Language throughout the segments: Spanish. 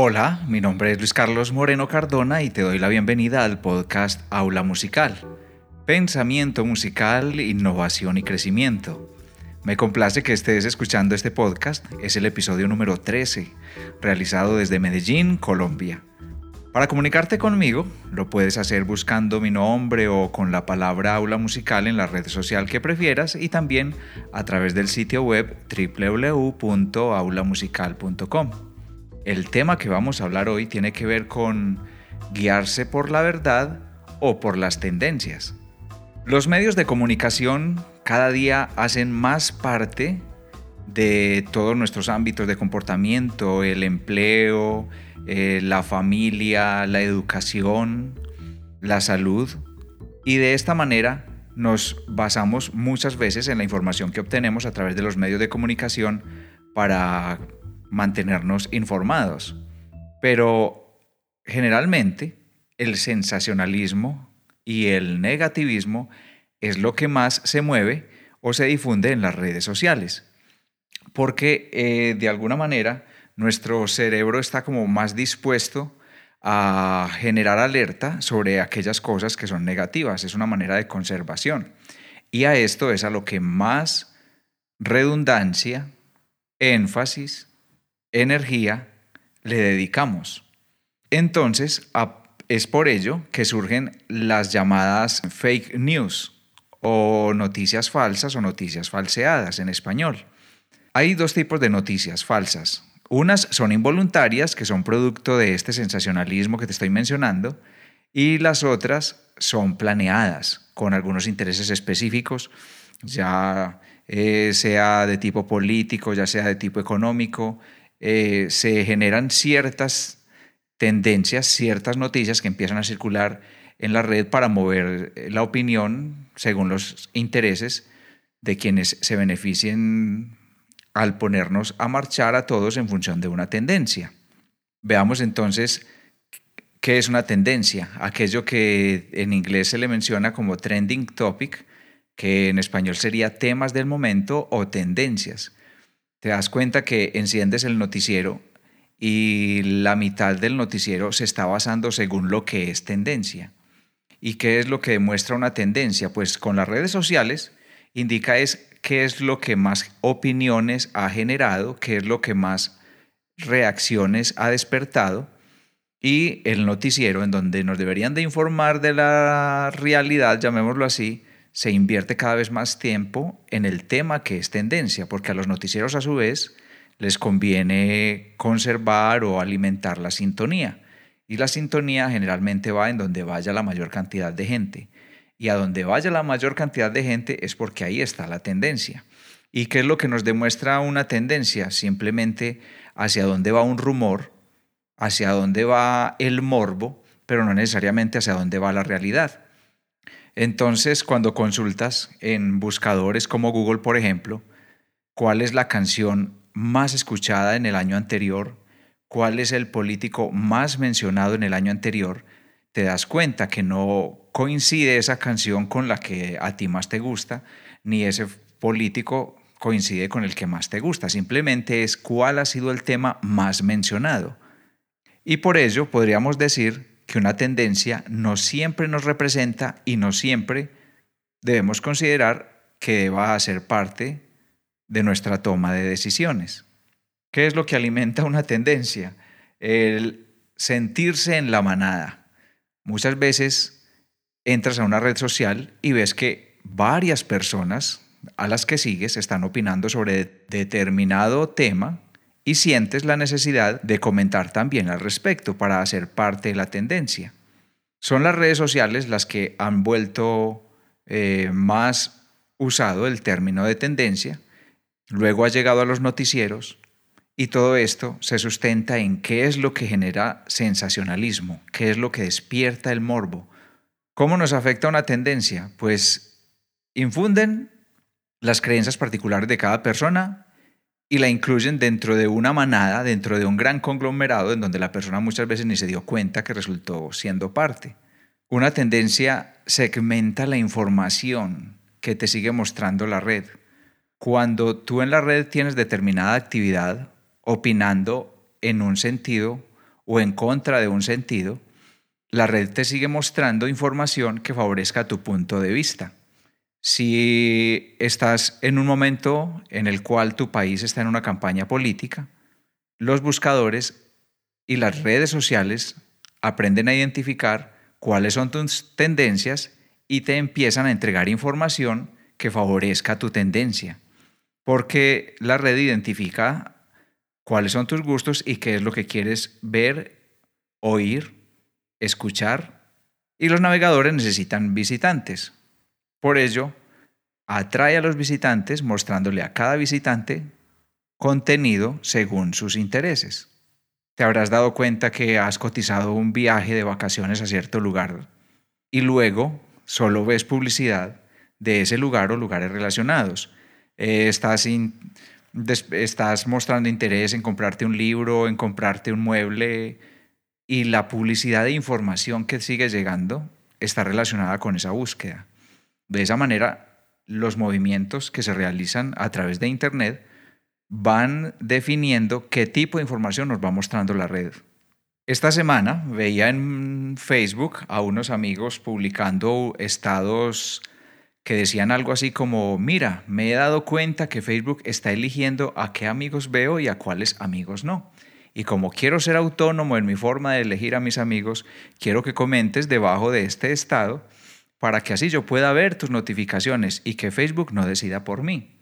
Hola, mi nombre es Luis Carlos Moreno Cardona y te doy la bienvenida al podcast Aula Musical. Pensamiento musical, innovación y crecimiento. Me complace que estés escuchando este podcast. Es el episodio número 13, realizado desde Medellín, Colombia. Para comunicarte conmigo, lo puedes hacer buscando mi nombre o con la palabra aula musical en la red social que prefieras y también a través del sitio web www.aulamusical.com. El tema que vamos a hablar hoy tiene que ver con guiarse por la verdad o por las tendencias. Los medios de comunicación cada día hacen más parte de todos nuestros ámbitos de comportamiento, el empleo, eh, la familia, la educación, la salud. Y de esta manera nos basamos muchas veces en la información que obtenemos a través de los medios de comunicación para mantenernos informados. Pero generalmente el sensacionalismo y el negativismo es lo que más se mueve o se difunde en las redes sociales. Porque eh, de alguna manera nuestro cerebro está como más dispuesto a generar alerta sobre aquellas cosas que son negativas. Es una manera de conservación. Y a esto es a lo que más redundancia, énfasis, energía le dedicamos. Entonces, es por ello que surgen las llamadas fake news o noticias falsas o noticias falseadas en español. Hay dos tipos de noticias falsas. Unas son involuntarias, que son producto de este sensacionalismo que te estoy mencionando, y las otras son planeadas con algunos intereses específicos, ya eh, sea de tipo político, ya sea de tipo económico, eh, se generan ciertas tendencias, ciertas noticias que empiezan a circular en la red para mover la opinión según los intereses de quienes se beneficien al ponernos a marchar a todos en función de una tendencia. Veamos entonces qué es una tendencia, aquello que en inglés se le menciona como trending topic, que en español sería temas del momento o tendencias. Te das cuenta que enciendes el noticiero y la mitad del noticiero se está basando según lo que es tendencia. ¿Y qué es lo que demuestra una tendencia? Pues con las redes sociales indica es qué es lo que más opiniones ha generado, qué es lo que más reacciones ha despertado y el noticiero en donde nos deberían de informar de la realidad, llamémoslo así, se invierte cada vez más tiempo en el tema que es tendencia, porque a los noticieros a su vez les conviene conservar o alimentar la sintonía. Y la sintonía generalmente va en donde vaya la mayor cantidad de gente y a donde vaya la mayor cantidad de gente es porque ahí está la tendencia. ¿Y qué es lo que nos demuestra una tendencia? Simplemente hacia dónde va un rumor, hacia dónde va el morbo, pero no necesariamente hacia dónde va la realidad. Entonces, cuando consultas en buscadores como Google, por ejemplo, cuál es la canción más escuchada en el año anterior, cuál es el político más mencionado en el año anterior, te das cuenta que no coincide esa canción con la que a ti más te gusta, ni ese político coincide con el que más te gusta. Simplemente es cuál ha sido el tema más mencionado. Y por ello podríamos decir que una tendencia no siempre nos representa y no siempre debemos considerar que va a ser parte de nuestra toma de decisiones. ¿Qué es lo que alimenta una tendencia? El sentirse en la manada. Muchas veces entras a una red social y ves que varias personas a las que sigues están opinando sobre determinado tema y sientes la necesidad de comentar también al respecto para hacer parte de la tendencia. Son las redes sociales las que han vuelto eh, más usado el término de tendencia, luego ha llegado a los noticieros y todo esto se sustenta en qué es lo que genera sensacionalismo, qué es lo que despierta el morbo, ¿Cómo nos afecta una tendencia? Pues infunden las creencias particulares de cada persona y la incluyen dentro de una manada, dentro de un gran conglomerado en donde la persona muchas veces ni se dio cuenta que resultó siendo parte. Una tendencia segmenta la información que te sigue mostrando la red. Cuando tú en la red tienes determinada actividad opinando en un sentido o en contra de un sentido, la red te sigue mostrando información que favorezca tu punto de vista. Si estás en un momento en el cual tu país está en una campaña política, los buscadores y las redes sociales aprenden a identificar cuáles son tus tendencias y te empiezan a entregar información que favorezca tu tendencia. Porque la red identifica cuáles son tus gustos y qué es lo que quieres ver, oír, escuchar. Y los navegadores necesitan visitantes. Por ello, atrae a los visitantes mostrándole a cada visitante contenido según sus intereses. Te habrás dado cuenta que has cotizado un viaje de vacaciones a cierto lugar y luego solo ves publicidad de ese lugar o lugares relacionados. Eh, estás, estás mostrando interés en comprarte un libro, en comprarte un mueble y la publicidad de información que sigue llegando está relacionada con esa búsqueda. De esa manera, los movimientos que se realizan a través de Internet van definiendo qué tipo de información nos va mostrando la red. Esta semana veía en Facebook a unos amigos publicando estados que decían algo así como, mira, me he dado cuenta que Facebook está eligiendo a qué amigos veo y a cuáles amigos no. Y como quiero ser autónomo en mi forma de elegir a mis amigos, quiero que comentes debajo de este estado para que así yo pueda ver tus notificaciones y que Facebook no decida por mí.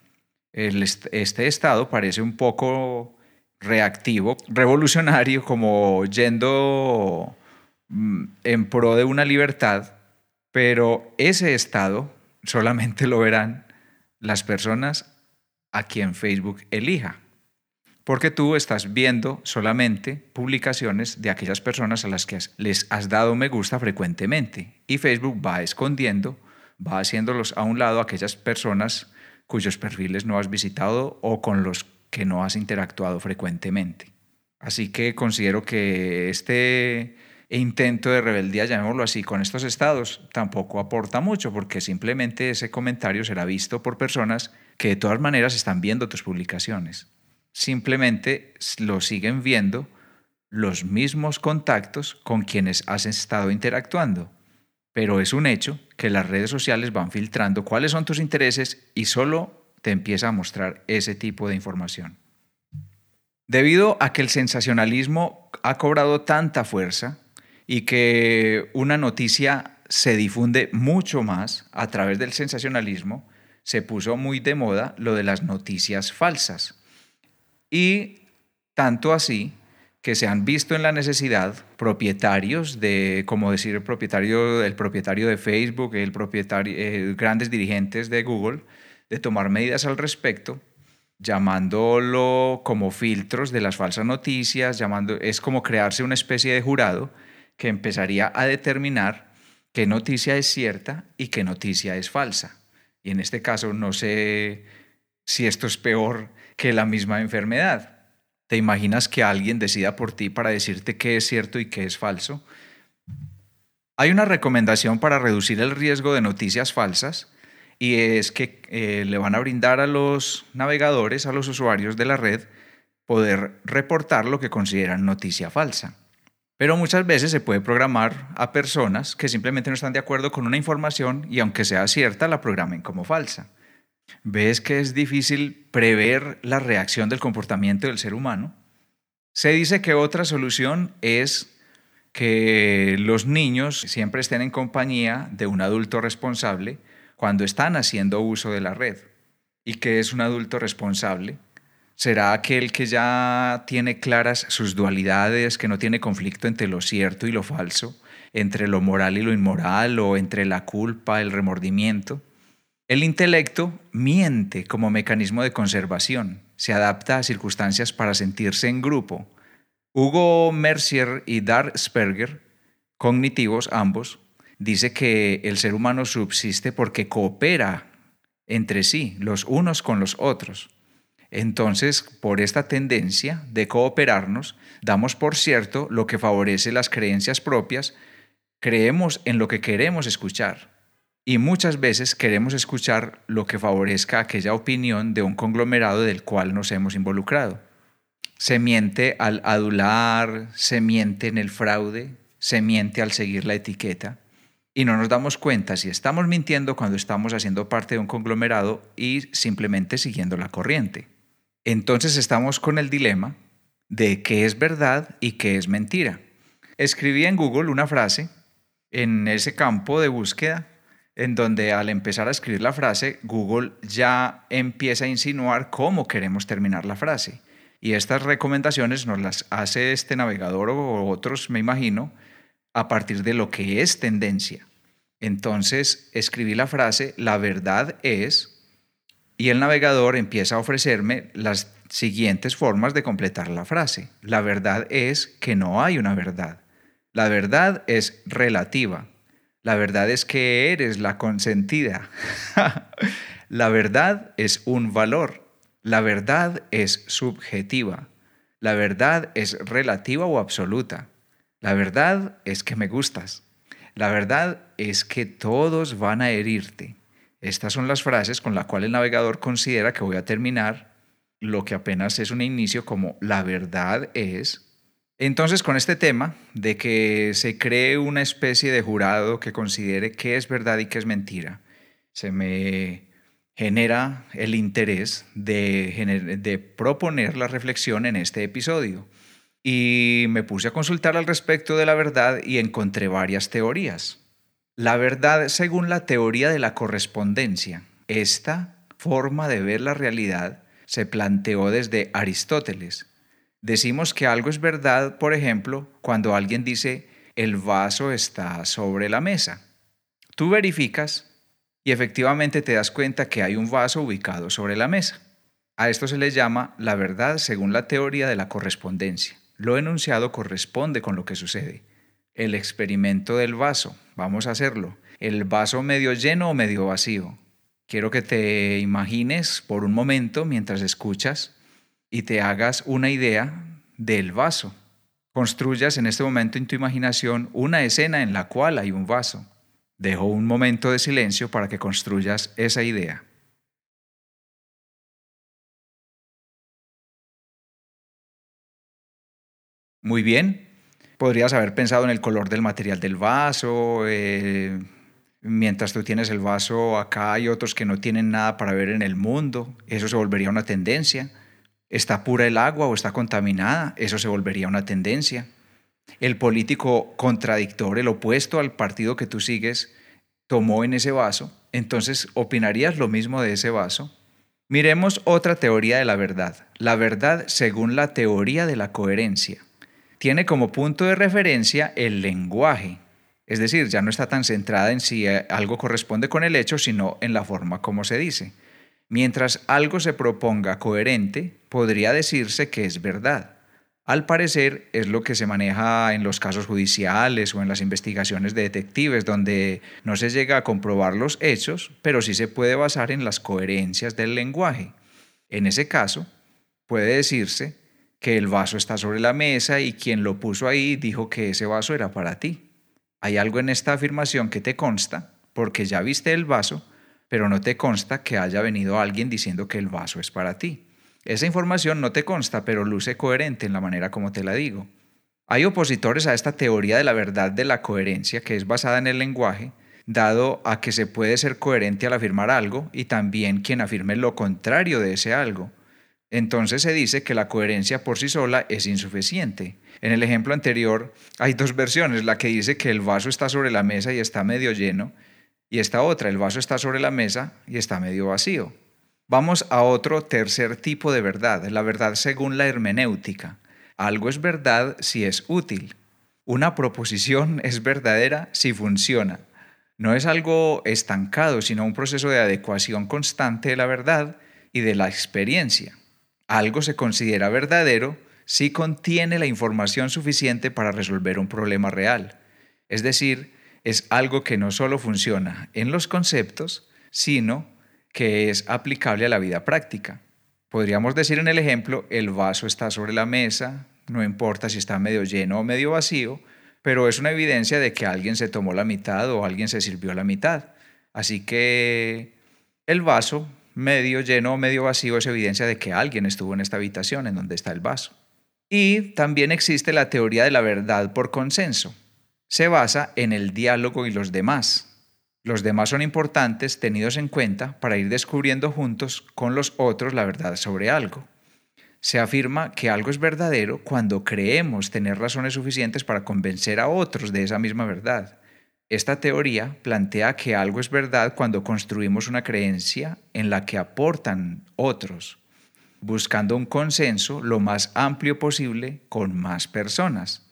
este estado parece un poco reactivo, revolucionario, como yendo mm, en pro de una libertad, pero ese estado solamente lo verán las personas a quien Facebook elija. Porque tú estás viendo solamente publicaciones de aquellas personas a las que les has dado me gusta frecuentemente. Y Facebook va escondiendo, va haciéndolos a un lado aquellas personas cuyos perfiles no has visitado o con los que no has interactuado frecuentemente. Así que considero que este intento de rebeldía, llamémoslo así, con estos estados tampoco aporta mucho porque simplemente ese comentario será visto por personas que de todas maneras están viendo tus publicaciones. Simplemente lo siguen viendo los mismos contactos con quienes has estado interactuando. Pero es un hecho que las redes sociales van filtrando cuáles son tus intereses y solo te empieza a mostrar ese tipo de información. Debido a que el sensacionalismo ha cobrado tanta fuerza y que una noticia se difunde mucho más a través del sensacionalismo, se puso muy de moda lo de las noticias falsas. Y tanto así que se han visto en la necesidad propietarios de, como decir, el propietario, el propietario de Facebook, el propietario, eh, grandes dirigentes de Google, de tomar medidas al respecto, llamándolo como filtros de las falsas noticias, llamando, es como crearse una especie de jurado que empezaría a determinar qué noticia es cierta y qué noticia es falsa. Y en este caso no sé si esto es peor que la misma enfermedad. ¿Te imaginas que alguien decida por ti para decirte qué es cierto y qué es falso? Hay una recomendación para reducir el riesgo de noticias falsas y es que eh, le van a brindar a los navegadores, a los usuarios de la red, poder reportar lo que consideran noticia falsa. Pero muchas veces se puede programar a personas que simplemente no están de acuerdo con una información y aunque sea cierta, la programen como falsa. ¿Ves que es difícil prever la reacción del comportamiento del ser humano? Se dice que otra solución es que los niños siempre estén en compañía de un adulto responsable cuando están haciendo uso de la red. ¿Y que es un adulto responsable? ¿Será aquel que ya tiene claras sus dualidades, que no tiene conflicto entre lo cierto y lo falso, entre lo moral y lo inmoral, o entre la culpa, el remordimiento? El intelecto miente como mecanismo de conservación, se adapta a circunstancias para sentirse en grupo. Hugo Mercier y Dar Sperger, cognitivos ambos, dice que el ser humano subsiste porque coopera entre sí, los unos con los otros. Entonces, por esta tendencia de cooperarnos, damos por cierto lo que favorece las creencias propias, creemos en lo que queremos escuchar y muchas veces queremos escuchar lo que favorezca aquella opinión de un conglomerado del cual nos hemos involucrado. Se miente al adular, se miente en el fraude, se miente al seguir la etiqueta y no nos damos cuenta si estamos mintiendo cuando estamos haciendo parte de un conglomerado y simplemente siguiendo la corriente. Entonces estamos con el dilema de qué es verdad y qué es mentira. Escribí en Google una frase en ese campo de búsqueda en donde al empezar a escribir la frase, Google ya empieza a insinuar cómo queremos terminar la frase. Y estas recomendaciones nos las hace este navegador o otros, me imagino, a partir de lo que es tendencia. Entonces escribí la frase, la verdad es, y el navegador empieza a ofrecerme las siguientes formas de completar la frase. La verdad es que no hay una verdad. La verdad es relativa. La verdad es que eres la consentida. la verdad es un valor. La verdad es subjetiva. La verdad es relativa o absoluta. La verdad es que me gustas. La verdad es que todos van a herirte. Estas son las frases con las cuales el navegador considera que voy a terminar lo que apenas es un inicio como la verdad es. Entonces, con este tema de que se cree una especie de jurado que considere qué es verdad y qué es mentira, se me genera el interés de, proponer la reflexión en este episodio y me puse a consultar al respecto de la verdad y encontré varias teorías. La verdad según la teoría de la correspondencia. Esta forma de ver la realidad se planteó desde Aristóteles. Decimos que algo es verdad, por ejemplo, cuando alguien dice el vaso está sobre la mesa. Tú verificas y efectivamente te das cuenta que hay un vaso ubicado sobre la mesa. A esto se le llama la verdad según la teoría de la correspondencia. Lo enunciado corresponde con lo que sucede. El experimento del vaso. Vamos a hacerlo. El vaso medio lleno o medio vacío. Quiero que te imagines por un momento mientras escuchas y te hagas una idea del vaso. Construyas en este momento en tu imaginación una escena en la cual hay un vaso. Dejo un momento de silencio para que construyas esa idea. Muy bien. Podrías haber pensado en el color del material del vaso. Eh, mientras tú tienes el vaso, acá hay otros que no tienen nada para ver en el mundo. Eso se volvería una tendencia. ¿Está pura el agua o está contaminada? Eso se volvería una tendencia. El político contradictor, el opuesto al partido que tú sigues, tomó en ese vaso. Entonces, ¿opinarías lo mismo de ese vaso? Miremos otra teoría de la verdad. La verdad según la teoría de la coherencia tiene como punto de referencia el lenguaje. Es decir, ya no está tan centrada en si eh, algo corresponde con el hecho, sino en la forma como se dice. Mientras algo se proponga coherente, podría decirse que es verdad. Al parecer es lo que se maneja en los casos judiciales o en las investigaciones de detectives, donde no se llega a comprobar los hechos, pero sí se puede basar en las coherencias del lenguaje. En ese caso, puede decirse que el vaso está sobre la mesa y quien lo puso ahí dijo que ese vaso era para ti. Hay algo en esta afirmación que te consta, porque ya viste el vaso, pero no te consta que haya venido alguien diciendo que el vaso es para ti. Esa información no te consta, pero luce coherente en la manera como te la digo. Hay opositores a esta teoría de la verdad de la coherencia que es basada en el lenguaje, dado a que se puede ser coherente al afirmar algo y también quien afirme lo contrario de ese algo entonces se dice que la coherencia por sí sola es insuficiente. En el ejemplo anterior hay dos versiones, la que dice que el vaso está sobre la mesa y está medio lleno, y esta otra, el vaso está sobre la mesa y está medio vacío. Vamos a otro tercer tipo de verdad, la verdad según la hermenéutica. Algo es verdad si es útil. Una proposición es verdadera si funciona. No es algo estancado, sino un proceso de adecuación constante de la verdad y de la experiencia. Algo se considera verdadero si contiene la información suficiente para resolver un problema real. Es decir, es algo que no solo funciona en los conceptos, sino que es aplicable a la vida práctica. Podríamos decir en el ejemplo, el vaso está sobre la mesa, no importa si está medio lleno o medio vacío, pero es una evidencia de que alguien se tomó la mitad o alguien se sirvió la mitad. Así que el vaso medio lleno o medio vacío es evidencia de que alguien estuvo en esta habitación en donde está el vaso. Y también existe la teoría de la verdad por consenso. Se basa en el diálogo y los demás. Los demás son importantes tenidos en cuenta para ir descubriendo juntos con los otros la verdad sobre algo. Se afirma que algo es verdadero cuando creemos tener razones suficientes para convencer a otros de esa misma verdad. Esta teoría plantea que algo es verdad cuando construimos una creencia en la que aportan otros, buscando un consenso lo más amplio posible con más personas.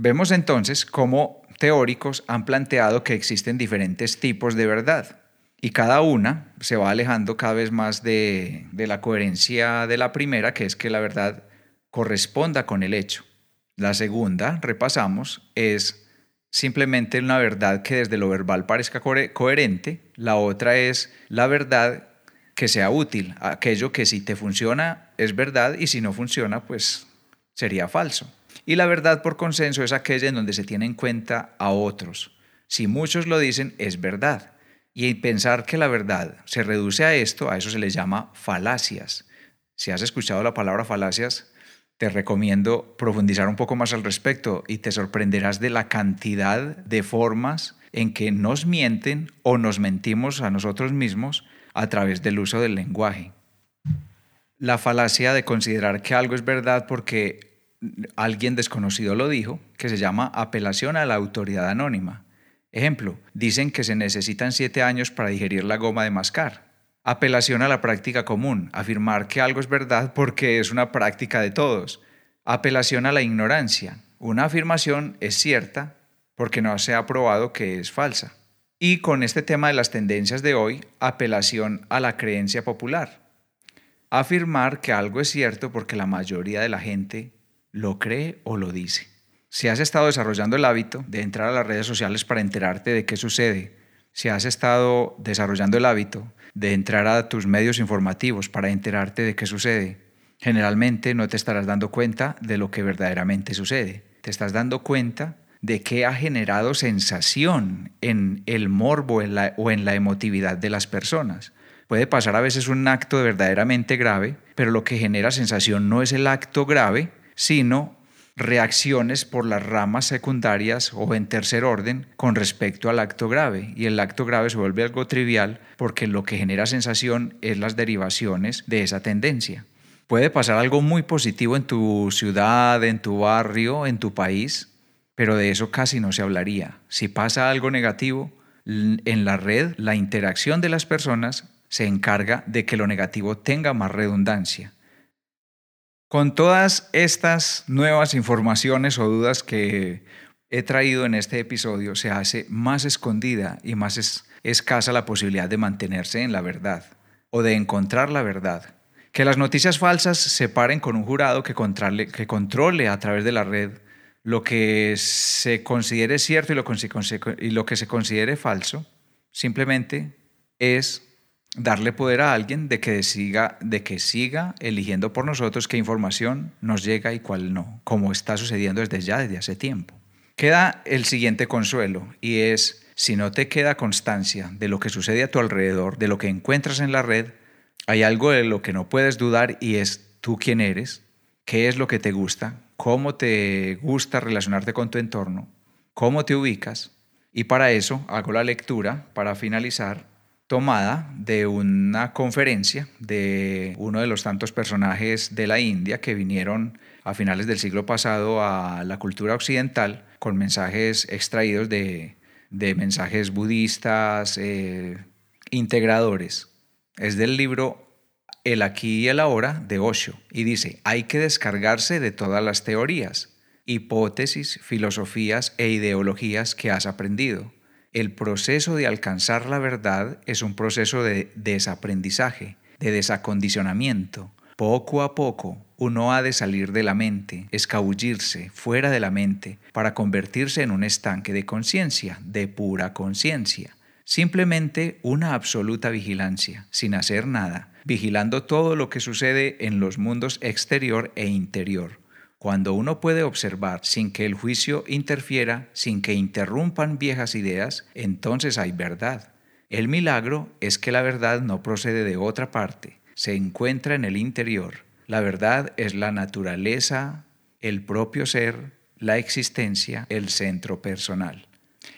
Vemos entonces cómo teóricos han planteado que existen diferentes tipos de verdad y cada una se va alejando cada vez más de, la coherencia de la primera, que es que la verdad corresponda con el hecho. La segunda, repasamos, es simplemente una verdad que desde lo verbal parezca coherente. La otra es la verdad que sea útil, aquello que si te funciona es verdad y si no funciona pues sería falso. Y la verdad por consenso es aquella en donde se tiene en cuenta a otros. Si muchos lo dicen, es verdad. Y pensar que la verdad se reduce a esto, a eso se le llama falacias. Si has escuchado la palabra falacias, te recomiendo profundizar un poco más al respecto y te sorprenderás de la cantidad de formas en que nos mienten o nos mentimos a nosotros mismos a través del uso del lenguaje. La falacia de considerar que algo es verdad porque alguien desconocido lo dijo, que se llama apelación a la autoridad anónima. Ejemplo, dicen que se necesitan siete años para digerir la goma de mascar. Apelación a la práctica común, afirmar que algo es verdad porque es una práctica de todos. Apelación a la ignorancia, una afirmación es cierta porque no se ha probado que es falsa. Y con este tema de las tendencias de hoy, apelación a la creencia popular. Afirmar que algo es cierto porque la mayoría de la gente lo cree o lo dice. Si has estado desarrollando el hábito de entrar a las redes sociales para enterarte de qué sucede, si has estado desarrollando el hábito de entrar a tus medios informativos para enterarte de qué sucede, generalmente no te estarás dando cuenta de lo que verdaderamente sucede. Te estás dando cuenta de qué ha generado sensación en el morbo o en la emotividad de las personas. Puede pasar a veces un acto verdaderamente grave, pero lo que genera sensación no es el acto grave, sino reacciones por las ramas secundarias o en tercer orden con respecto al acto grave. Y el acto grave se vuelve algo trivial porque lo que genera sensación es las derivaciones de esa tendencia. Puede pasar algo muy positivo en tu ciudad, en tu barrio, en tu país, pero de eso casi no se hablaría. Si pasa algo negativo, en la red la interacción de las personas se encarga de que lo negativo tenga más redundancia. Con todas estas nuevas informaciones o dudas que he traído en este episodio, se hace más escondida y más escasa la posibilidad de mantenerse en la verdad o de encontrar la verdad. Que las noticias falsas se paren con un jurado que controle, a través de la red lo que se considere cierto y lo que se considere falso, simplemente es darle poder a alguien de que, siga, de que siga eligiendo por nosotros qué información nos llega y cuál no, como está sucediendo desde ya, desde hace tiempo. Queda el siguiente consuelo y es, si no te queda constancia de lo que sucede a tu alrededor, de lo que encuentras en la red, hay algo de lo que no puedes dudar y es tú quién eres, qué es lo que te gusta, cómo te gusta relacionarte con tu entorno, cómo te ubicas. Y para eso hago la lectura, para finalizar, tomada de una conferencia de uno de los tantos personajes de la India que vinieron a finales del siglo pasado a la cultura occidental con mensajes extraídos de, mensajes budistas eh, integradores. Es del libro El aquí y el ahora de Osho y dice, hay que descargarse de todas las teorías, hipótesis, filosofías e ideologías que has aprendido el proceso de alcanzar la verdad es un proceso de desaprendizaje, de desacondicionamiento. Poco a poco uno ha de salir de la mente, escabullirse fuera de la mente para convertirse en un estanque de conciencia, de pura conciencia. Simplemente una absoluta vigilancia, sin hacer nada, vigilando todo lo que sucede en los mundos exterior e interior cuando uno puede observar sin que el juicio interfiera, sin que interrumpan viejas ideas, entonces hay verdad. El milagro es que la verdad no procede de otra parte, se encuentra en el interior. La verdad es la naturaleza, el propio ser, la existencia, el centro personal.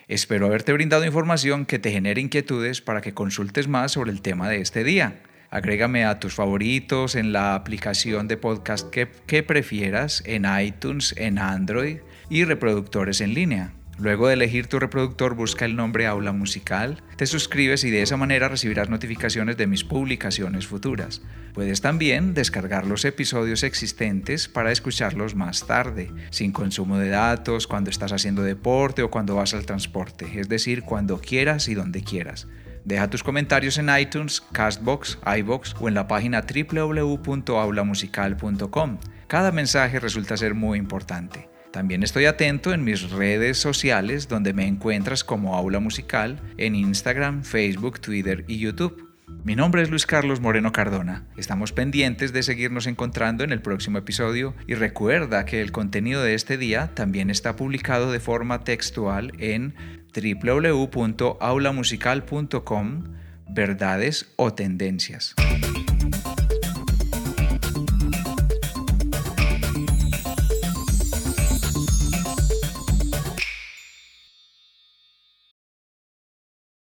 Espero haberte brindado información que te genere inquietudes para que consultes más sobre el tema de este día. Agrégame a tus favoritos en la aplicación de podcast que, que prefieras, en iTunes, en Android y reproductores en línea. Luego de elegir tu reproductor, busca el nombre Aula Musical, te suscribes y de esa manera recibirás notificaciones de mis publicaciones futuras. Puedes también descargar los episodios existentes para escucharlos más tarde, sin consumo de datos, cuando estás haciendo deporte o cuando vas al transporte, es decir, cuando quieras y donde quieras. Deja tus comentarios en iTunes, Castbox, iBox o en la página www.aulamusical.com. Cada mensaje resulta ser muy importante. También estoy atento en mis redes sociales donde me encuentras como Aula Musical en Instagram, Facebook, Twitter y YouTube. Mi nombre es Luis Carlos Moreno Cardona. Estamos pendientes de seguirnos encontrando en el próximo episodio y recuerda que el contenido de este día también está publicado de forma textual en www.aulamusical.com verdades o tendencias.